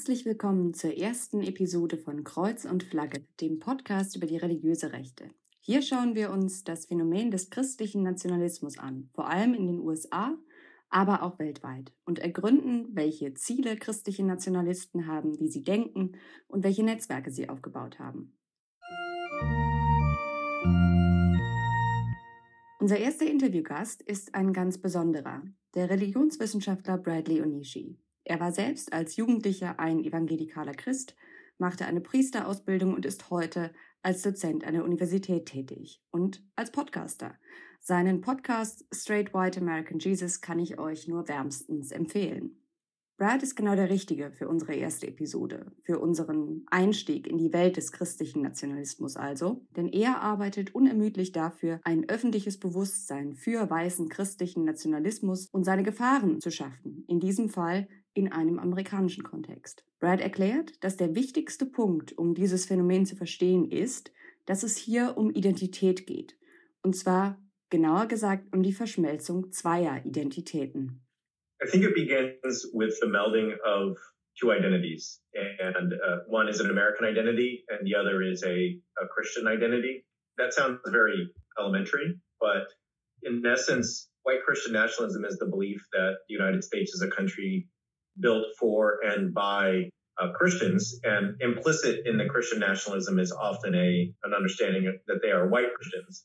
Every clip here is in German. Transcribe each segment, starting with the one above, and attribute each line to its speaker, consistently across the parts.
Speaker 1: Herzlich willkommen zur ersten Episode von Kreuz und Flagge, dem Podcast über die religiöse Rechte. Hier schauen wir uns das Phänomen des christlichen Nationalismus an, vor allem in den USA, aber auch weltweit, und ergründen, welche Ziele christliche Nationalisten haben, wie sie denken und welche Netzwerke sie aufgebaut haben. Unser erster Interviewgast ist ein ganz besonderer, der Religionswissenschaftler Bradley Onishi. Er war selbst als Jugendlicher ein evangelikaler Christ, machte eine Priesterausbildung und ist heute als Dozent an der Universität tätig und als Podcaster. Seinen Podcast Straight White American Jesus kann ich euch nur wärmstens empfehlen. Brad ist genau der Richtige für unsere erste Episode, für unseren Einstieg in die Welt des christlichen Nationalismus also, denn er arbeitet unermüdlich dafür, ein öffentliches Bewusstsein für weißen christlichen Nationalismus und seine Gefahren zu schaffen, in diesem Fall in einem amerikanischen Kontext. Brad erklärt, dass der wichtigste Punkt, um dieses Phänomen zu verstehen, ist, dass es hier um Identität geht. Und zwar, genauer gesagt, um die Verschmelzung zweier Identitäten.
Speaker 2: I think it begins with the melding of two identities. And uh, one is an American identity, and the other is a, a Christian identity. That sounds very elementary, but in essence, white Christian nationalism is the belief that the United States is a country built for and by uh, Christians, and implicit in the Christian nationalism is often a an understanding that they are white Christians.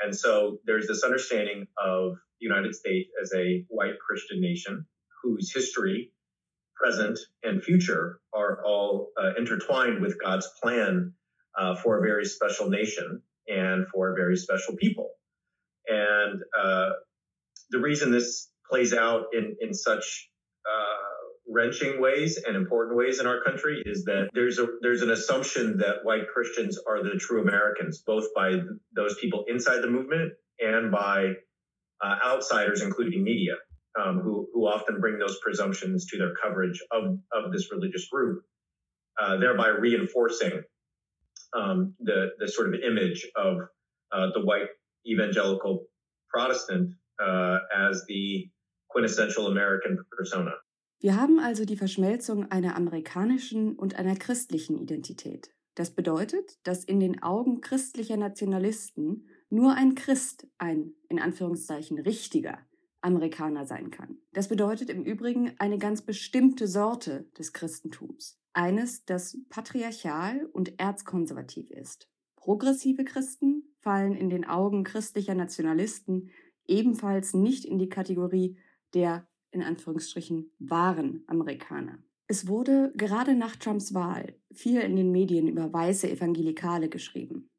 Speaker 2: And so there's this understanding of the United States as a white Christian nation whose history, present, and future are all uh, intertwined with God's plan uh, for a very special nation and for a very special people. And uh, the reason this plays out in, in such uh, wrenching ways and important ways in our country is that there's a there's an assumption that white Christians are the true Americans, both by those people inside the movement and by uh, outsiders, including media, um, who who often bring those presumptions to their coverage of of this religious group, uh, thereby reinforcing um, the the sort of image of uh, the white evangelical Protestant uh, as the quintessential American persona.
Speaker 1: Wir haben also die Verschmelzung einer amerikanischen und einer christlichen Identität. Das bedeutet, dass in den Augen christlicher Nationalisten nur ein Christ ein, in Anführungszeichen, richtiger Amerikaner sein kann. Das bedeutet im Übrigen eine ganz bestimmte Sorte des Christentums. Eines, das patriarchal und erzkonservativ ist. Progressive Christen fallen in den Augen christlicher Nationalisten ebenfalls nicht in die Kategorie der in Anführungsstrichen wahren Amerikaner. Es wurde gerade nach Trumps Wahl viel in den Medien über weiße Evangelikale geschrieben.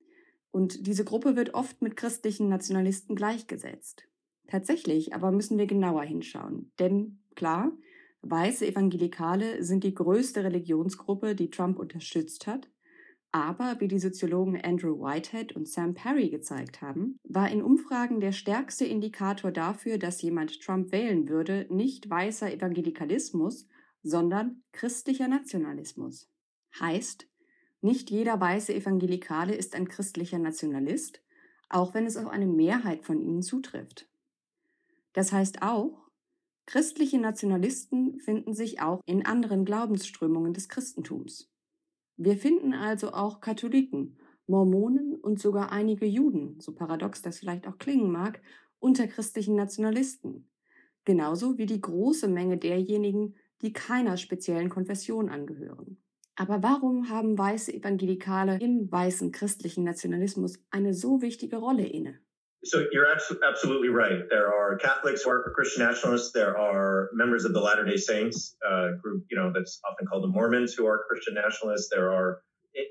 Speaker 1: Und diese Gruppe wird oft mit christlichen Nationalisten gleichgesetzt. Tatsächlich aber müssen wir genauer hinschauen. Denn klar, weiße Evangelikale sind die größte Religionsgruppe, die Trump unterstützt hat. Aber wie die Soziologen Andrew Whitehead und Sam Perry gezeigt haben, war in Umfragen der stärkste Indikator dafür, dass jemand Trump wählen würde, nicht weißer Evangelikalismus, sondern christlicher Nationalismus. Heißt, nicht jeder weiße Evangelikale ist ein christlicher Nationalist, auch wenn es auf eine Mehrheit von ihnen zutrifft. Das heißt auch, christliche Nationalisten finden sich auch in anderen Glaubensströmungen des Christentums. Wir finden also auch Katholiken, Mormonen und sogar einige Juden, so paradox das vielleicht auch klingen mag, unter christlichen Nationalisten. Genauso wie die große Menge derjenigen, die keiner speziellen Konfession angehören. Aber warum haben weiße Evangelikale im weißen christlichen Nationalismus eine so wichtige Rolle inne?
Speaker 2: So you're absolutely right. There are Catholics who are Christian nationalists. There are members of the Latter Day Saints uh, group, you know, that's often called the Mormons, who are Christian nationalists. There are,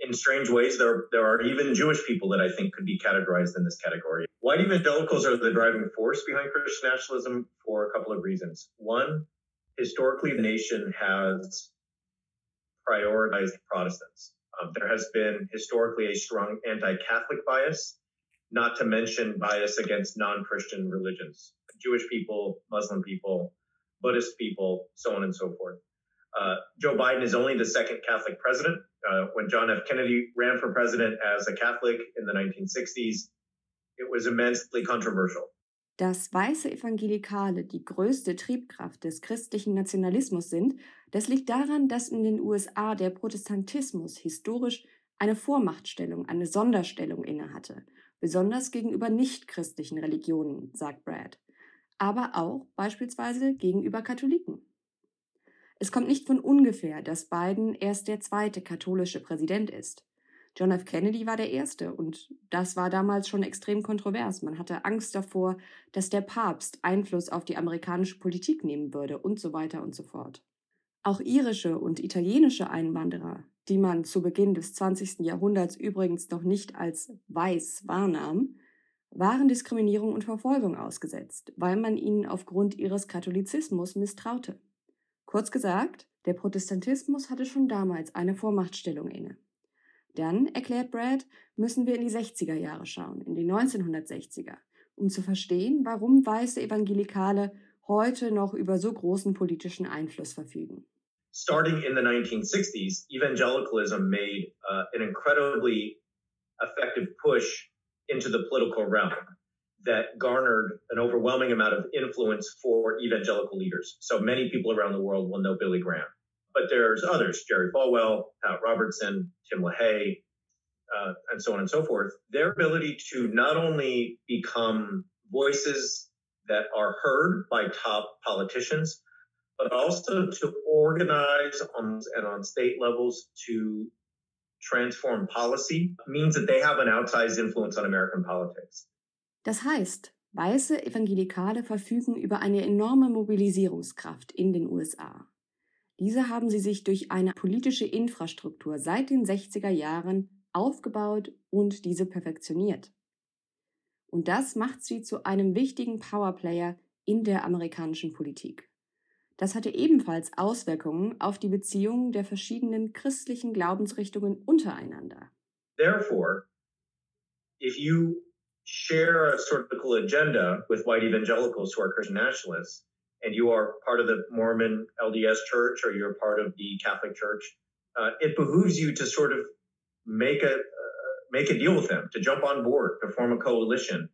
Speaker 2: in strange ways, there there are even Jewish people that I think could be categorized in this category. White evangelicals are the driving force behind Christian nationalism for a couple of reasons. One, historically, the nation has prioritized Protestants. Um, there has been historically a strong anti-Catholic bias not to mention bias against non-Christian religions, Jewish people, Muslim people, Buddhist people, so on and so forth. Uh, Joe Biden is only the second Catholic president. Uh, when John F. Kennedy ran for president as a Catholic in the 1960s, it was immensely controversial.
Speaker 1: Dass weiße Evangelikale die größte Triebkraft des christlichen Nationalismus sind, Das liegt daran, dass in den USA der Protestantismus historisch eine Vormachtstellung, eine Sonderstellung innehatte, besonders gegenüber nichtchristlichen Religionen, sagt Brad, aber auch beispielsweise gegenüber Katholiken. Es kommt nicht von ungefähr, dass Biden erst der zweite katholische Präsident ist. John F. Kennedy war der erste und das war damals schon extrem kontrovers. Man hatte Angst davor, dass der Papst Einfluss auf die amerikanische Politik nehmen würde und so weiter und so fort. Auch irische und italienische Einwanderer, die man zu Beginn des 20. Jahrhunderts übrigens noch nicht als weiß wahrnahm, waren Diskriminierung und Verfolgung ausgesetzt, weil man ihnen aufgrund ihres Katholizismus misstraute. Kurz gesagt, der Protestantismus hatte schon damals eine Vormachtstellung inne. Dann, erklärt Brad, müssen wir in die 60er Jahre schauen, in die 1960er, um zu verstehen, warum weiße Evangelikale heute noch über so großen politischen Einfluss verfügen.
Speaker 2: Starting in the 1960s, evangelicalism made uh, an incredibly effective push into the political realm that garnered an overwhelming amount of influence for evangelical leaders. So many people around the world will know Billy Graham. But there's others, Jerry Falwell, Pat Robertson, Tim LaHaye, uh, and so on and so forth. Their ability to not only become voices that are heard by top politicians, but also to organize on and on state levels to transform policy means that they have an outsized influence on American politics.
Speaker 1: Das heißt, weiße Evangelikale verfügen über eine enorme Mobilisierungskraft in den USA. Diese haben sie sich durch eine politische Infrastruktur seit den 60er Jahren aufgebaut und diese perfektioniert. Und das macht sie zu einem wichtigen Powerplayer in der amerikanischen Politik. Das hatte ebenfalls Auswirkungen auf die Beziehungen der verschiedenen christlichen Glaubensrichtungen untereinander.
Speaker 2: Therefore, if you share a political agenda with white evangelicals who are Christian nationalists, and you are part of the Mormon LDS Church or you're part of the Catholic Church, uh, it behooves you to sort of make a uh, make a deal with them, to jump on board, to form a coalition,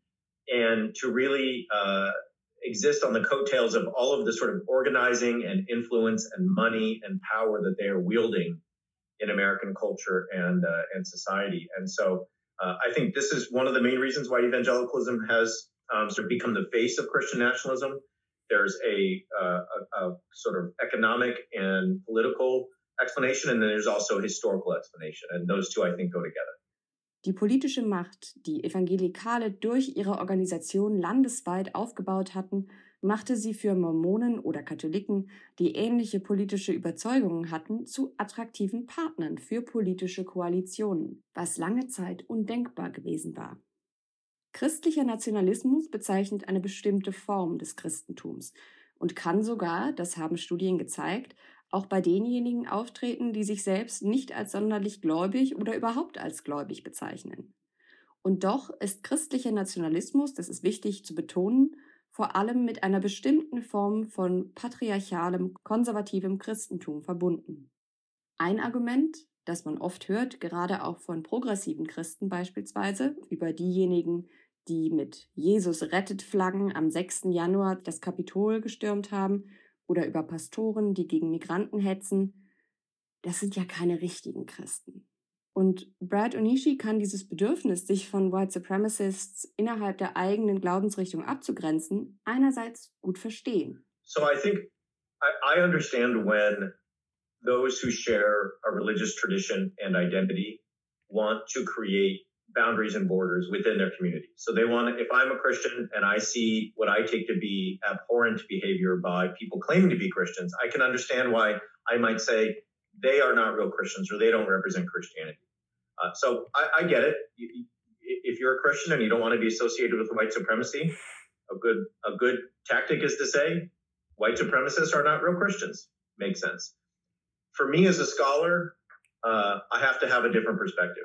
Speaker 2: and to really uh, exist on the coattails of all of the sort of organizing and influence and money and power that they are wielding in American culture and uh, and society. And so uh, I think this is one of the main reasons why evangelicalism has um, sort of become the face of Christian nationalism. There's a, uh, a, a sort of economic and political explanation, and then there's also a historical explanation, and those two I think go together.
Speaker 1: Die politische Macht, die Evangelikale durch ihre Organisation landesweit aufgebaut hatten, machte sie für Mormonen oder Katholiken, die ähnliche politische Überzeugungen hatten, zu attraktiven Partnern für politische Koalitionen, was lange Zeit undenkbar gewesen war. Christlicher Nationalismus bezeichnet eine bestimmte Form des Christentums und kann sogar, das haben Studien gezeigt, auch bei denjenigen auftreten, die sich selbst nicht als sonderlich gläubig oder überhaupt als gläubig bezeichnen. Und doch ist christlicher Nationalismus, das ist wichtig zu betonen, vor allem mit einer bestimmten Form von patriarchalem, konservativem Christentum verbunden. Ein Argument, das man oft hört, gerade auch von progressiven Christen beispielsweise, über diejenigen, die mit Jesus rettet Flaggen am 6. Januar das Kapitol gestürmt haben oder über Pastoren, die gegen Migranten hetzen, das sind ja keine richtigen Christen. Und Brad Onishi kann dieses Bedürfnis, sich von White Supremacists innerhalb der eigenen Glaubensrichtung abzugrenzen, einerseits gut verstehen.
Speaker 2: So I think I, I understand when those who share a religious tradition and identity want to create boundaries and borders within their community. So they want if I'm a Christian and I see what I take to be abhorrent behavior by people claiming to be Christians, I can understand why I might say they are not real Christians or they don't represent Christianity. Uh, so I, I, get it. If you're a Christian and you don't want to be associated with white supremacy, a good a good tactic is to say white supremacists are not real Christians. Makes sense. For me as a scholar, uh, I have to have a different perspective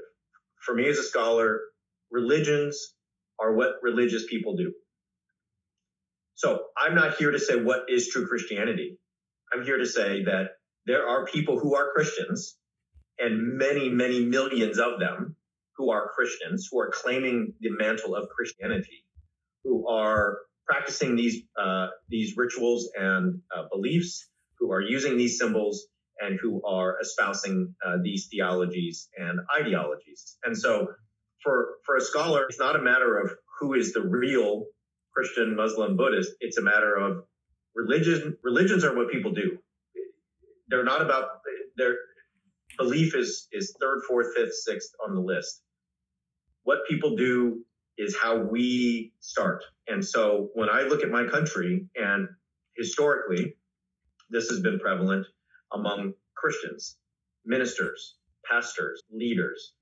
Speaker 2: for me as a scholar, religions are what religious people do. So I'm not here to say what is true Christianity. I'm here to say that there are people who are Christians and many, many millions of them who are Christians, who are claiming the mantle of Christianity, who are practicing these, uh, these rituals and uh, beliefs, who are using these symbols and who are espousing uh, these theologies and ideologies. And so for, for a scholar, it's not a matter of who is the real Christian, Muslim, Buddhist. It's a matter of religion. Religions are what people do. They're not about their belief is, is third, fourth, fifth, sixth on the list. What people do is how we start. And so when I look at my country and historically, this has been prevalent among Christians, ministers, pastors, leaders.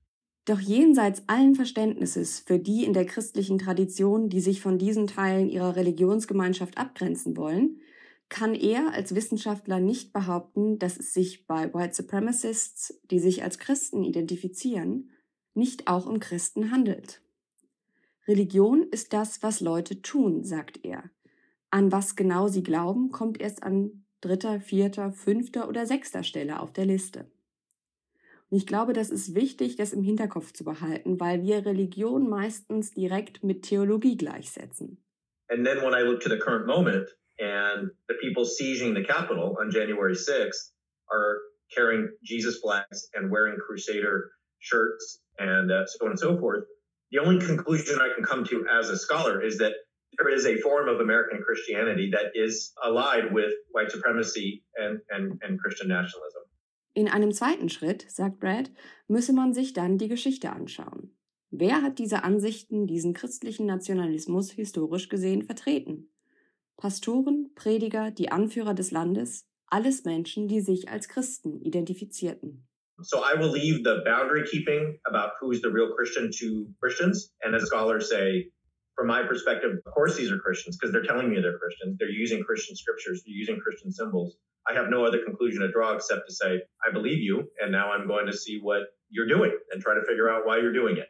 Speaker 1: Doch jenseits allen Verständnisses für die in der christlichen Tradition, die sich von diesen Teilen ihrer Religionsgemeinschaft abgrenzen wollen, kann er als Wissenschaftler nicht behaupten, dass es sich bei White Supremacists, die sich als Christen identifizieren, nicht auch um Christen handelt. Religion ist das, was Leute tun, sagt er. An was genau sie glauben, kommt erst an dritter, vierter, fünfter oder sechster Stelle auf der Liste. Und ich glaube, das ist wichtig, das im Hinterkopf zu behalten, weil wir Religion meistens direkt mit Theologie gleichsetzen.
Speaker 2: And then when I look to the current moment and the people sieging the Capitol on January 6th are carrying Jesus flags and wearing Crusader shirts and uh, so on and so forth, the only conclusion I can come to as a scholar is that there is a form of American Christianity that is allied with white supremacy and, and, and Christian nationalism.
Speaker 1: In einem zweiten Schritt, sagt Brad, müsse man sich dann die Geschichte anschauen. Wer hat diese Ansichten, diesen christlichen Nationalismus historisch gesehen vertreten? Pastoren, Prediger, die Anführer des Landes, alles Menschen, die sich als Christen identifizierten.
Speaker 2: So I will leave the boundary keeping about who's the real Christian to Christians. And as scholars say, from my perspective, of course these are Christians because they're telling me they're Christians. They're using Christian scriptures, they're using Christian symbols. I have no other conclusion to draw except to say, I believe you, and now I'm going to see what you're doing and try to figure out why you're doing it.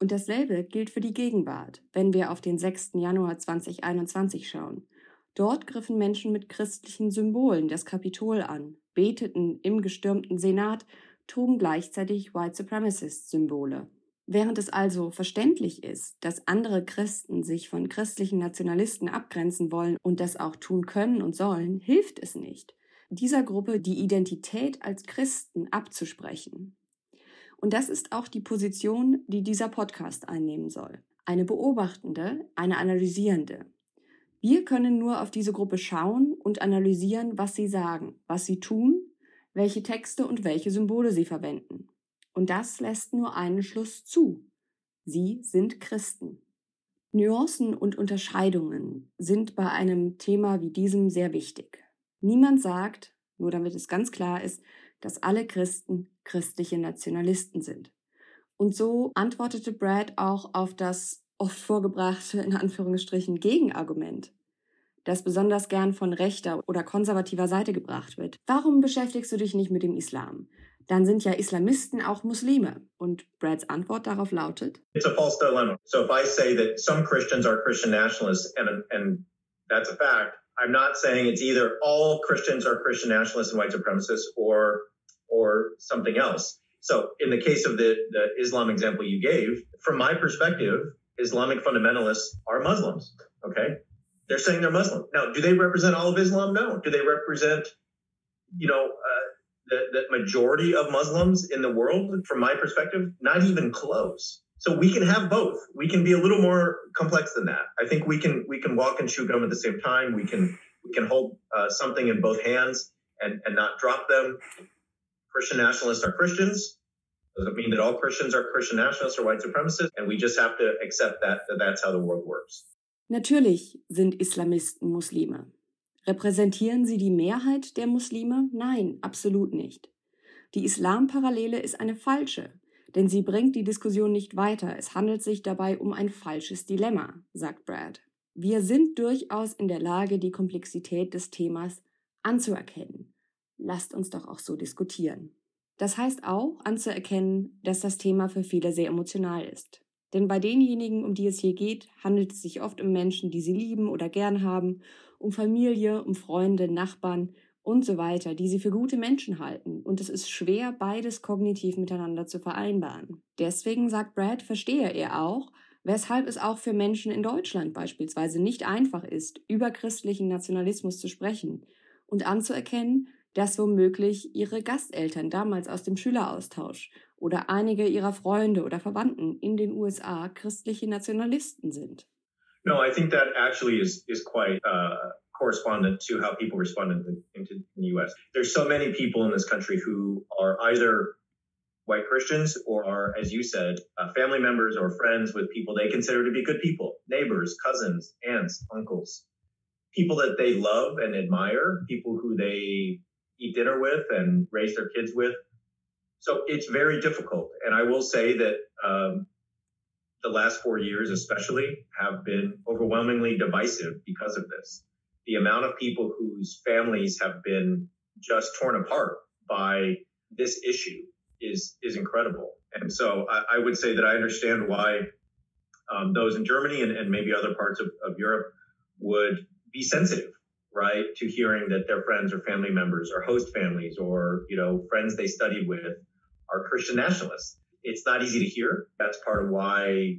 Speaker 1: Und dasselbe gilt für die Gegenwart, wenn wir auf den 6. Januar 2021 schauen. Dort griffen Menschen mit christlichen Symbolen das Kapitol an, beteten im gestürmten Senat, trugen gleichzeitig White Supremacist-Symbole. Während es also verständlich ist, dass andere Christen sich von christlichen Nationalisten abgrenzen wollen und das auch tun können und sollen, hilft es nicht, dieser Gruppe die Identität als Christen abzusprechen. Und das ist auch die Position, die dieser Podcast einnehmen soll. Eine beobachtende, eine analysierende. Wir können nur auf diese Gruppe schauen und analysieren, was sie sagen, was sie tun, welche Texte und welche Symbole sie verwenden. Und das lässt nur einen Schluss zu. Sie sind Christen. Nuancen und Unterscheidungen sind bei einem Thema wie diesem sehr wichtig. Niemand sagt, nur damit es ganz klar ist, dass alle Christen christliche Nationalisten sind. Und so antwortete Brad auch auf das oft vorgebrachte, in Anführungsstrichen, Gegenargument, das besonders gern von rechter oder konservativer Seite gebracht wird. Warum beschäftigst du dich nicht mit dem Islam? Dann sind ja Islamisten auch Muslime. Und Brads Antwort darauf lautet:
Speaker 2: It's a false dilemma. So if I say that some Christians are Christian nationalists and and that's a fact, I'm not saying it's either all Christians are Christian nationalists and white supremacists or or something else. So in the case of the, the Islam example you gave, from my perspective, Islamic fundamentalists are Muslims. Okay. They're saying they're Muslim. Now, do they represent all of Islam? No. Do they represent, you know, uh, the, majority of Muslims in the world? From my perspective, not even close. So we can have both. We can be a little more complex than that. I think we can we can walk and chew gum at the same time. We can we can hold uh, something in both hands and and not drop them. Christian nationalists are Christians. Doesn't mean that all Christians are Christian nationalists or white supremacists, and we just have to accept that, that that's how the world works.
Speaker 1: Natürlich sind Islamisten Muslime. Repräsentieren sie die Mehrheit der Muslime? Nein, absolut nicht. Die Islamparallele ist eine falsche, denn sie bringt die Diskussion nicht weiter. Es handelt sich dabei um ein falsches Dilemma, sagt Brad. Wir sind durchaus in der Lage, die Komplexität des Themas anzuerkennen. Lasst uns doch auch so diskutieren. Das heißt auch anzuerkennen, dass das Thema für viele sehr emotional ist. Denn bei denjenigen, um die es hier geht, handelt es sich oft um Menschen, die sie lieben oder gern haben, um Familie, um Freunde, Nachbarn und so weiter, die sie für gute Menschen halten. Und es ist schwer, beides kognitiv miteinander zu vereinbaren. Deswegen, sagt Brad, verstehe er auch, weshalb es auch für Menschen in Deutschland beispielsweise nicht einfach ist, über christlichen Nationalismus zu sprechen und anzuerkennen, dass womöglich ihre Gasteltern damals aus dem Schüleraustausch oder einige ihrer Freunde oder Verwandten in den USA christliche Nationalisten sind.
Speaker 2: No, I think that actually is is quite uh, correspondent to how people responded in the, in the U.S. There's so many people in this country who are either white Christians or are, as you said, uh, family members or friends with people they consider to be good people, neighbors, cousins, aunts, uncles, people that they love and admire, people who they eat dinner with and raise their kids with. So it's very difficult. And I will say that um, the last four years, especially, have been overwhelmingly divisive because of this. The amount of people whose families have been just torn apart by this issue is is incredible. And so I, I would say that I understand why um, those in Germany and, and maybe other parts of, of Europe would be sensitive, right, to hearing that their friends or family members or host families or you know friends they studied with are Christian nationalists. It's not easy to hear. That's part of why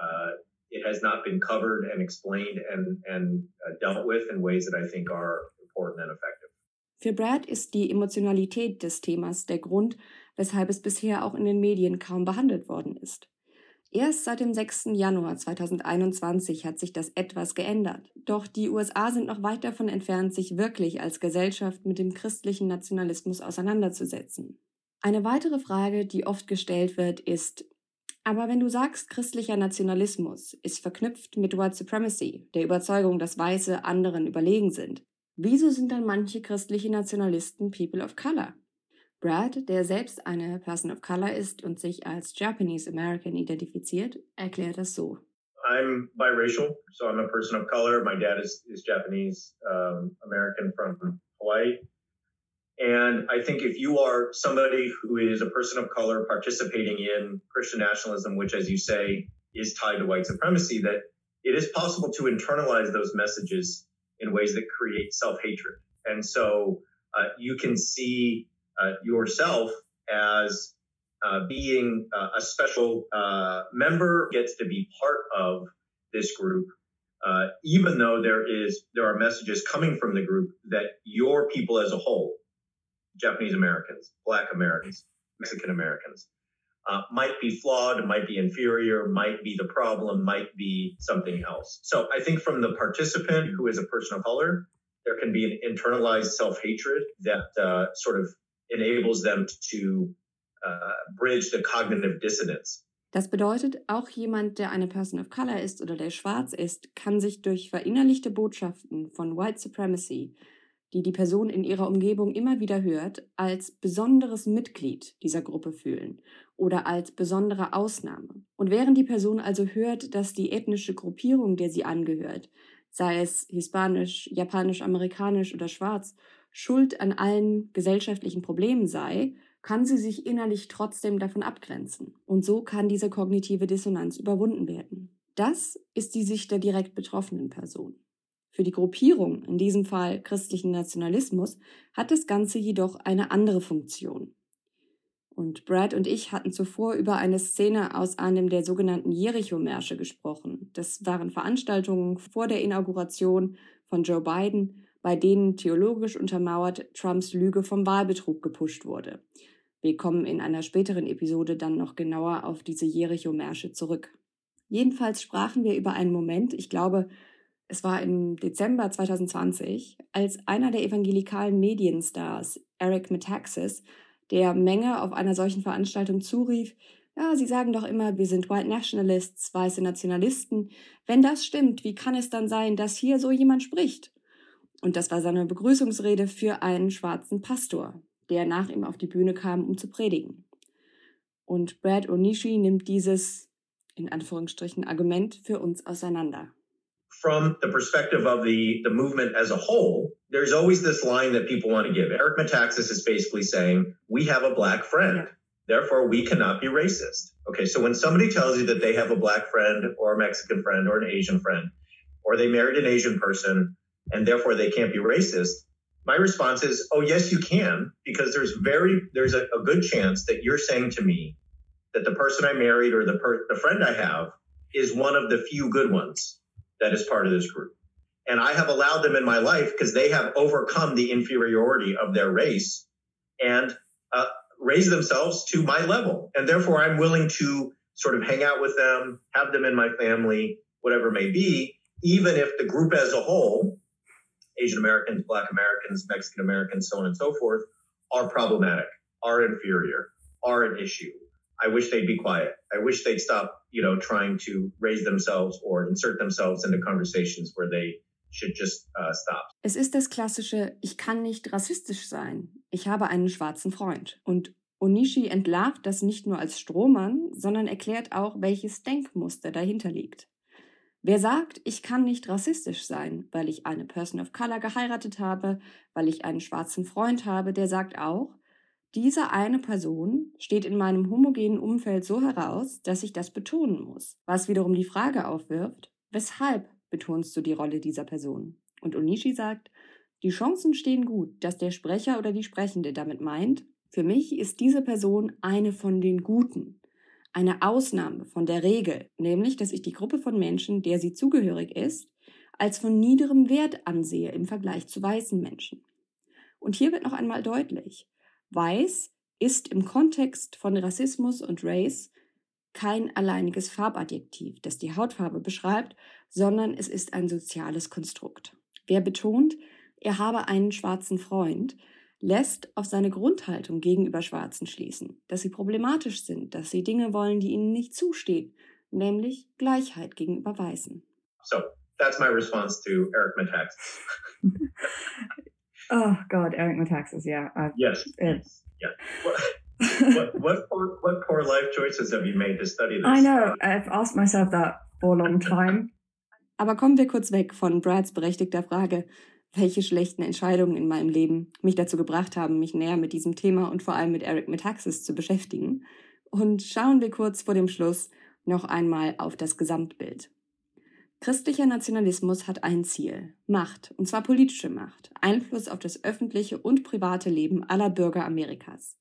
Speaker 2: uh, it has not been covered and explained and and uh, dealt with in ways that I think are important and effective.
Speaker 1: Für Brad ist die Emotionalität des Themas der Grund, weshalb es bisher auch in den Medien kaum behandelt worden ist. Erst seit dem 6. Januar 2021 hat sich das etwas geändert. Doch die USA sind noch weit davon entfernt, sich wirklich als Gesellschaft mit dem christlichen Nationalismus auseinanderzusetzen. Eine weitere Frage, die oft gestellt wird, ist, aber wenn du sagst, christlicher Nationalismus ist verknüpft mit White Supremacy, der Überzeugung, dass Weiße anderen überlegen sind, Wieso sind dann manche christliche Nationalisten People of Color? Brad, der selbst eine Person of Color ist und sich als Japanese American identifiziert, erklärt das so.
Speaker 2: I'm biracial, so I'm a person of color. My dad is, is Japanese um, American from Hawaii. And I think if you are somebody who is a person of color participating in Christian nationalism, which, as you say, is tied to white supremacy, that it is possible to internalize those messages in ways that create self hatred. And so uh, you can see uh, yourself as uh, being uh, a special uh, member, gets to be part of this group, uh, even though there is there are messages coming from the group that your people as a whole, Japanese Americans, Black Americans, Mexican Americans, uh, might be flawed, might be inferior, might be the problem, might be something else. So I think from the participant who is a person of color, there can be an internalized self hatred that uh, sort of enables them to uh, bridge the cognitive dissonance.
Speaker 1: Das bedeutet, auch jemand, der eine Person of Color ist oder der schwarz ist, kann sich durch verinnerlichte Botschaften von White Supremacy die die Person in ihrer Umgebung immer wieder hört, als besonderes Mitglied dieser Gruppe fühlen oder als besondere Ausnahme. Und während die Person also hört, dass die ethnische Gruppierung, der sie angehört, sei es hispanisch, japanisch, amerikanisch oder schwarz, schuld an allen gesellschaftlichen Problemen sei, kann sie sich innerlich trotzdem davon abgrenzen. Und so kann diese kognitive Dissonanz überwunden werden. Das ist die Sicht der direkt betroffenen Person. Für die Gruppierung, in diesem Fall christlichen Nationalismus, hat das Ganze jedoch eine andere Funktion. Und Brad und ich hatten zuvor über eine Szene aus einem der sogenannten Jericho-Märsche gesprochen. Das waren Veranstaltungen vor der Inauguration von Joe Biden, bei denen theologisch untermauert Trumps Lüge vom Wahlbetrug gepusht wurde. Wir kommen in einer späteren Episode dann noch genauer auf diese Jericho-Märsche zurück. Jedenfalls sprachen wir über einen Moment, ich glaube, es war im Dezember 2020, als einer der evangelikalen Medienstars, Eric Metaxas, der Menge auf einer solchen Veranstaltung zurief, ja, Sie sagen doch immer, wir sind White Nationalists, weiße Nationalisten. Wenn das stimmt, wie kann es dann sein, dass hier so jemand spricht? Und das war seine Begrüßungsrede für einen schwarzen Pastor, der nach ihm auf die Bühne kam, um zu predigen. Und Brad Onishi nimmt dieses, in Anführungsstrichen, Argument für uns auseinander.
Speaker 2: From the perspective of the, the movement as a whole, there's always this line that people want to give. Eric Metaxas is basically saying, we have a black friend. Yeah. Therefore, we cannot be racist. Okay, so when somebody tells you that they have a black friend or a Mexican friend or an Asian friend, or they married an Asian person and therefore they can't be racist, my response is, oh, yes, you can, because there's very, there's a, a good chance that you're saying to me that the person I married or the, per, the friend I have is one of the few good ones that is part of this group. And I have allowed them in my life because they have overcome the inferiority of their race and uh, raised themselves to my level. And therefore, I'm willing to sort of hang out with them, have them in my family, whatever may be, even if the group as a whole, Asian Americans, Black Americans, Mexican Americans, so on and so forth, are problematic, are inferior, are an issue. I wish they'd be quiet. I wish they'd stop, you know, trying to raise themselves or insert themselves into conversations where they should just uh, stop.
Speaker 1: Es ist das klassische, ich kann nicht rassistisch sein. Ich habe einen schwarzen Freund. Und Onishi entlarvt das nicht nur als Strohmann, sondern erklärt auch, welches Denkmuster dahinter liegt. Wer sagt, ich kann nicht rassistisch sein, weil ich eine Person of Color geheiratet habe, weil ich einen schwarzen Freund habe, der sagt auch, diese eine Person steht in meinem homogenen Umfeld so heraus, dass ich das betonen muss, was wiederum die Frage aufwirft, weshalb betonst du die Rolle dieser Person? Und Onishi sagt, die Chancen stehen gut, dass der Sprecher oder die Sprechende damit meint, für mich ist diese Person eine von den Guten, eine Ausnahme von der Regel, nämlich dass ich die Gruppe von Menschen, der sie zugehörig ist, als von niederem Wert ansehe im Vergleich zu weißen Menschen. Und hier wird noch einmal deutlich, weiß ist im Kontext von Rassismus und Race kein alleiniges Farbadjektiv, das die Hautfarbe beschreibt, sondern es ist ein soziales Konstrukt. Wer betont, er habe einen schwarzen Freund, lässt auf seine Grundhaltung gegenüber Schwarzen schließen, dass sie problematisch sind, dass sie Dinge wollen, die ihnen nicht zustehen, nämlich Gleichheit gegenüber Weißen.
Speaker 2: So, that's my response to Eric Metaxas.
Speaker 1: oh God, Eric Metaxas, yeah.
Speaker 2: I've, yes, yes, yeah. What, what, what, poor, what poor life choices have you made to study this?
Speaker 1: I know, I've asked myself that for a long time. Aber kommen wir kurz weg von Brads berechtigter Frage, welche schlechten Entscheidungen in meinem Leben mich dazu gebracht haben, mich näher mit diesem Thema und vor allem mit Eric Metaxas zu beschäftigen. Und schauen wir kurz vor dem Schluss noch einmal auf das Gesamtbild. Christlicher Nationalismus hat ein Ziel, Macht, und zwar politische Macht, Einfluss auf das öffentliche und private Leben aller Bürger Amerikas.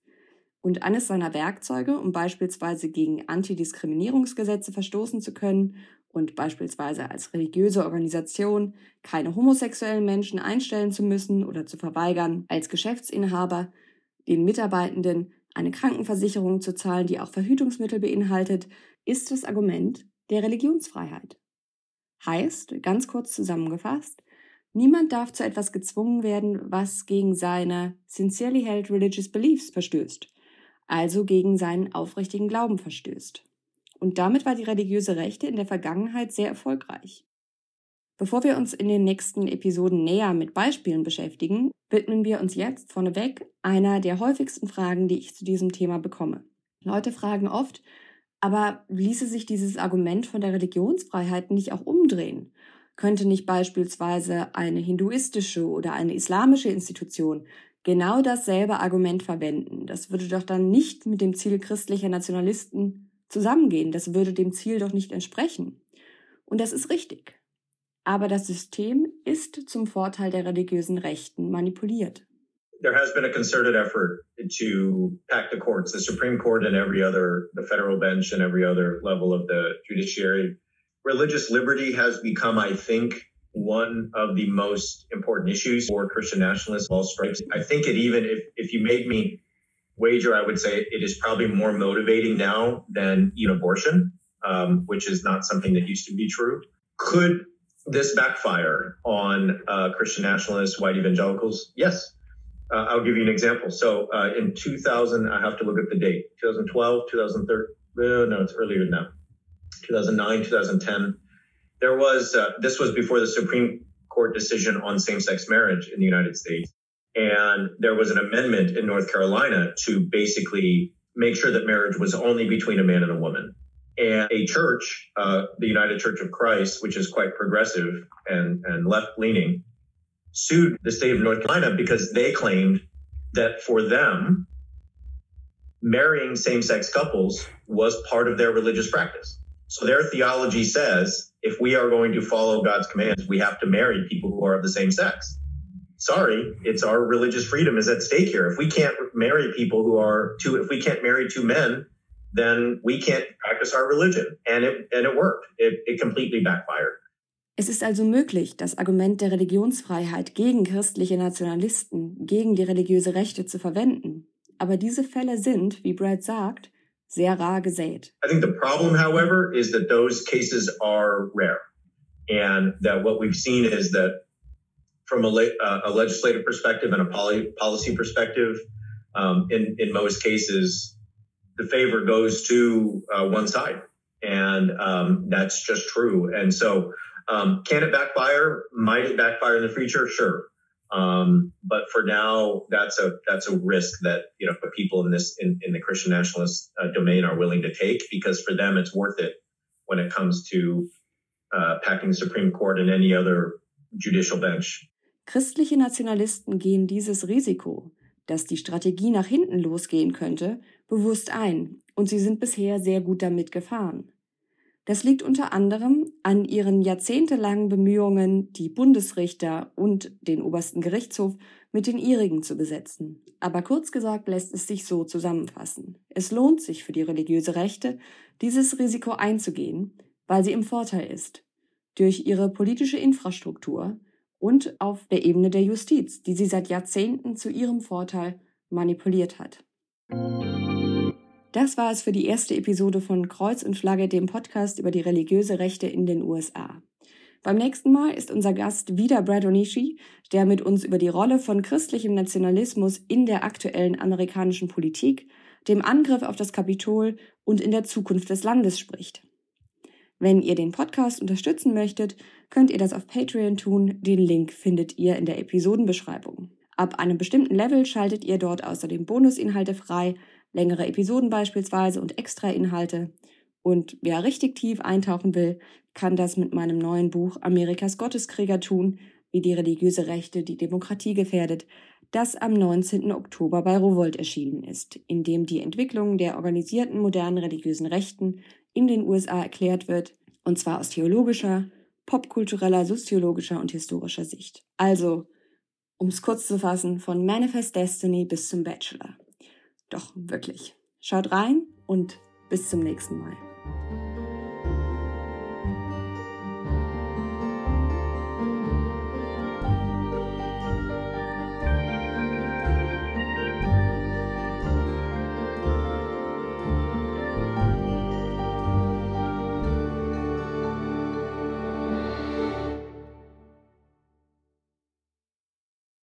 Speaker 1: Und eines seiner Werkzeuge, um beispielsweise gegen Antidiskriminierungsgesetze verstoßen zu können und beispielsweise als religiöse Organisation keine homosexuellen Menschen einstellen zu müssen oder zu verweigern, als Geschäftsinhaber den Mitarbeitenden eine Krankenversicherung zu zahlen, die auch Verhütungsmittel beinhaltet, ist das Argument der Religionsfreiheit. Heißt, ganz kurz zusammengefasst, niemand darf zu etwas gezwungen werden, was gegen seine sincerely held religious beliefs verstößt, also gegen seinen aufrichtigen Glauben verstößt. Und damit war die religiöse Rechte in der Vergangenheit sehr erfolgreich. Bevor wir uns in den nächsten Episoden näher mit Beispielen beschäftigen, widmen wir uns jetzt vorneweg einer der häufigsten Fragen, die ich zu diesem Thema bekomme. Leute fragen oft, aber ließe sich dieses Argument von der Religionsfreiheit nicht auch umdrehen? Könnte nicht beispielsweise eine hinduistische oder eine islamische Institution genau dasselbe Argument verwenden? Das würde doch dann nicht mit dem Ziel christlicher Nationalisten zusammengehen. Das würde dem Ziel doch nicht entsprechen. Und das ist richtig. Aber das System ist zum Vorteil der religiösen Rechten manipuliert.
Speaker 2: There has been a concerted effort to pack the courts, the Supreme Court and every other, the federal bench and every other level of the judiciary. Religious liberty has become, I think, one of the most important issues for Christian nationalists of all stripes. I think it even, if, if you made me wager, I would say it is probably more motivating now than you know, abortion, um, which is not something that used to be true. Could this backfire on uh, Christian nationalists, white evangelicals? Yes. Uh, I'll give you an example. So uh, in 2000, I have to look at the date 2012, 2013, uh, no, it's earlier than that. 2009, 2010. There was, uh, this was before the Supreme Court decision on same sex marriage in the United States. And there was an amendment in North Carolina to basically make sure that marriage was only between a man and a woman. And a church, uh, the United Church of Christ, which is quite progressive and, and left leaning, sued the state of North Carolina because they claimed that for them, marrying same sex couples was part of their religious practice. So their theology says if we are going to follow God's commands, we have to marry people who are of the same sex sorry, it's our religious freedom is at stake here. If we can't marry people who are two, if we can't marry two men, then we can't practice our religion. And it and it worked. It, it completely backfired.
Speaker 1: Es ist also möglich, das Argument der Religionsfreiheit gegen christliche Nationalisten, gegen die religiöse Rechte zu verwenden. Aber diese Fälle sind, wie Brad sagt, sehr rar gesät.
Speaker 2: I think the problem, however, is that those cases are rare. And that what we've seen is that from a, uh, a legislative perspective and a poly, policy perspective, um, in, in most cases, the favor goes to uh, one side. And um, that's just true. And so, um, can it backfire? Might it backfire in the future? Sure. Um, but for now, that's a that's a risk that you know people in this in, in the Christian nationalist uh, domain are willing to take because for them it's worth it when it comes to uh, packing the Supreme Court and any other judicial bench.
Speaker 1: Christliche Nationalisten gehen dieses Risiko, dass die Strategie nach hinten losgehen könnte, bewusst ein, und sie sind bisher sehr gut damit gefahren. Das liegt unter anderem an ihren jahrzehntelangen Bemühungen, die Bundesrichter und den obersten Gerichtshof mit den ihrigen zu besetzen. Aber kurz gesagt lässt es sich so zusammenfassen. Es lohnt sich für die religiöse Rechte, dieses Risiko einzugehen, weil sie im Vorteil ist. Durch ihre politische Infrastruktur und auf der Ebene der Justiz, die sie seit Jahrzehnten zu ihrem Vorteil manipuliert hat. Das war es für die erste Episode von Kreuz und Flagge, dem Podcast über die religiöse Rechte in den USA. Beim nächsten Mal ist unser Gast wieder Brad Onishi, der mit uns über die Rolle von christlichem Nationalismus in der aktuellen amerikanischen Politik, dem Angriff auf das Kapitol und in der Zukunft des Landes spricht. Wenn ihr den Podcast unterstützen möchtet, könnt ihr das auf Patreon tun. Den Link findet ihr in der Episodenbeschreibung. Ab einem bestimmten Level schaltet ihr dort außerdem Bonusinhalte frei, längere Episoden beispielsweise und extra Inhalte. Und wer richtig tief eintauchen will, kann das mit meinem neuen Buch Amerikas Gotteskrieger tun, wie die religiöse Rechte die Demokratie gefährdet, das am 19. Oktober bei Revolt erschienen ist, in dem die Entwicklung der organisierten modernen religiösen Rechten in den USA erklärt wird, und zwar aus theologischer, popkultureller, soziologischer und historischer Sicht. Also, um es kurz zu fassen, von Manifest Destiny bis zum Bachelor. Doch wirklich. Schaut rein und bis zum nächsten Mal.